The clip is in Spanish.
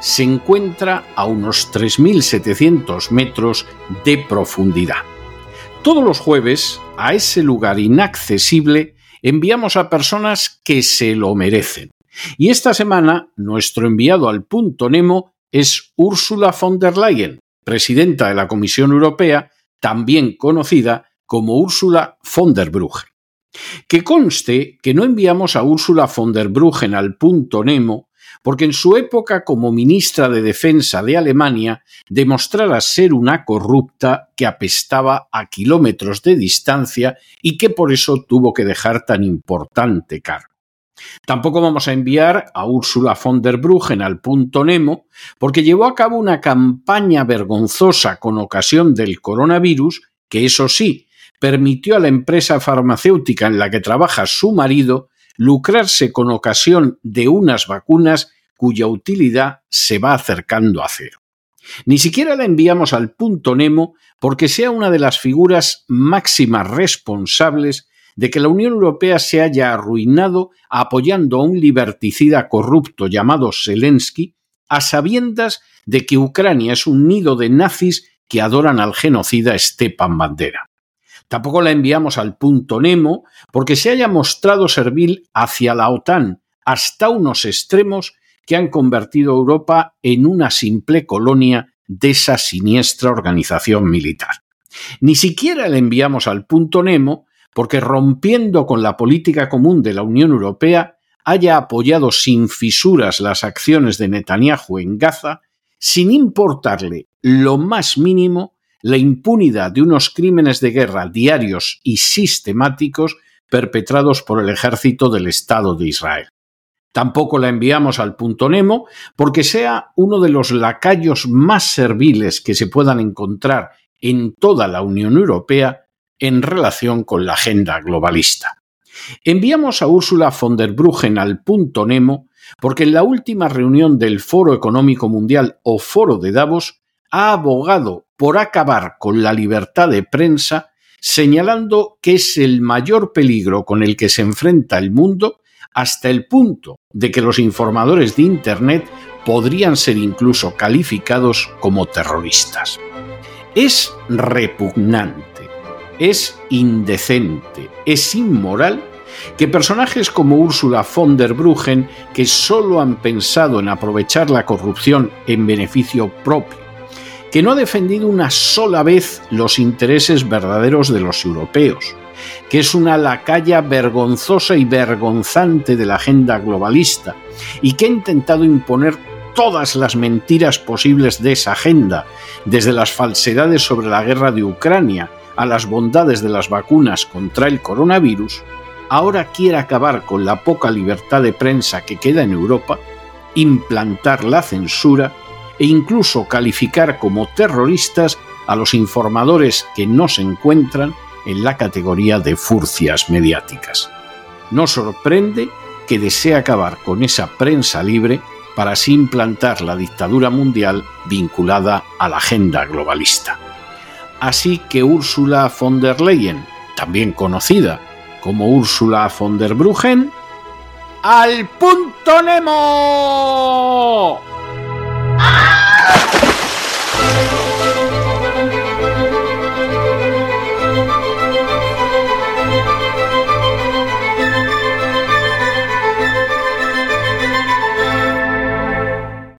se encuentra a unos 3.700 metros de profundidad. Todos los jueves, a ese lugar inaccesible, enviamos a personas que se lo merecen. Y esta semana, nuestro enviado al punto Nemo es Ursula von der Leyen, presidenta de la Comisión Europea, también conocida como Úrsula von der Bruggen. Que conste que no enviamos a Úrsula von der Bruggen al punto Nemo porque en su época como ministra de Defensa de Alemania demostrara ser una corrupta que apestaba a kilómetros de distancia y que por eso tuvo que dejar tan importante cargo. Tampoco vamos a enviar a Úrsula von der Bruggen al punto Nemo, porque llevó a cabo una campaña vergonzosa con ocasión del coronavirus, que eso sí, permitió a la empresa farmacéutica en la que trabaja su marido lucrarse con ocasión de unas vacunas cuya utilidad se va acercando a cero. Ni siquiera la enviamos al punto Nemo porque sea una de las figuras máximas responsables de que la Unión Europea se haya arruinado apoyando a un liberticida corrupto llamado Zelensky, a sabiendas de que Ucrania es un nido de nazis que adoran al genocida Stepan Bandera. Tampoco la enviamos al punto Nemo porque se haya mostrado servil hacia la OTAN hasta unos extremos que han convertido a Europa en una simple colonia de esa siniestra organización militar. Ni siquiera la enviamos al punto Nemo porque rompiendo con la política común de la Unión Europea haya apoyado sin fisuras las acciones de Netanyahu en Gaza, sin importarle lo más mínimo la impunidad de unos crímenes de guerra diarios y sistemáticos perpetrados por el ejército del Estado de Israel. Tampoco la enviamos al punto Nemo porque sea uno de los lacayos más serviles que se puedan encontrar en toda la Unión Europea en relación con la agenda globalista. Enviamos a Úrsula von der Bruggen al punto Nemo porque en la última reunión del Foro Económico Mundial o Foro de Davos ha abogado por acabar con la libertad de prensa, señalando que es el mayor peligro con el que se enfrenta el mundo hasta el punto de que los informadores de Internet podrían ser incluso calificados como terroristas. Es repugnante, es indecente, es inmoral que personajes como Úrsula von der Bruggen, que solo han pensado en aprovechar la corrupción en beneficio propio, que no ha defendido una sola vez los intereses verdaderos de los europeos, que es una lacaya vergonzosa y vergonzante de la agenda globalista, y que ha intentado imponer todas las mentiras posibles de esa agenda, desde las falsedades sobre la guerra de Ucrania a las bondades de las vacunas contra el coronavirus, ahora quiere acabar con la poca libertad de prensa que queda en Europa, implantar la censura e incluso calificar como terroristas a los informadores que no se encuentran en la categoría de furcias mediáticas. No sorprende que desee acabar con esa prensa libre para así implantar la dictadura mundial vinculada a la agenda globalista. Así que Úrsula von der Leyen, también conocida como Úrsula von der Bruggen, ¡al punto Nemo! Ah!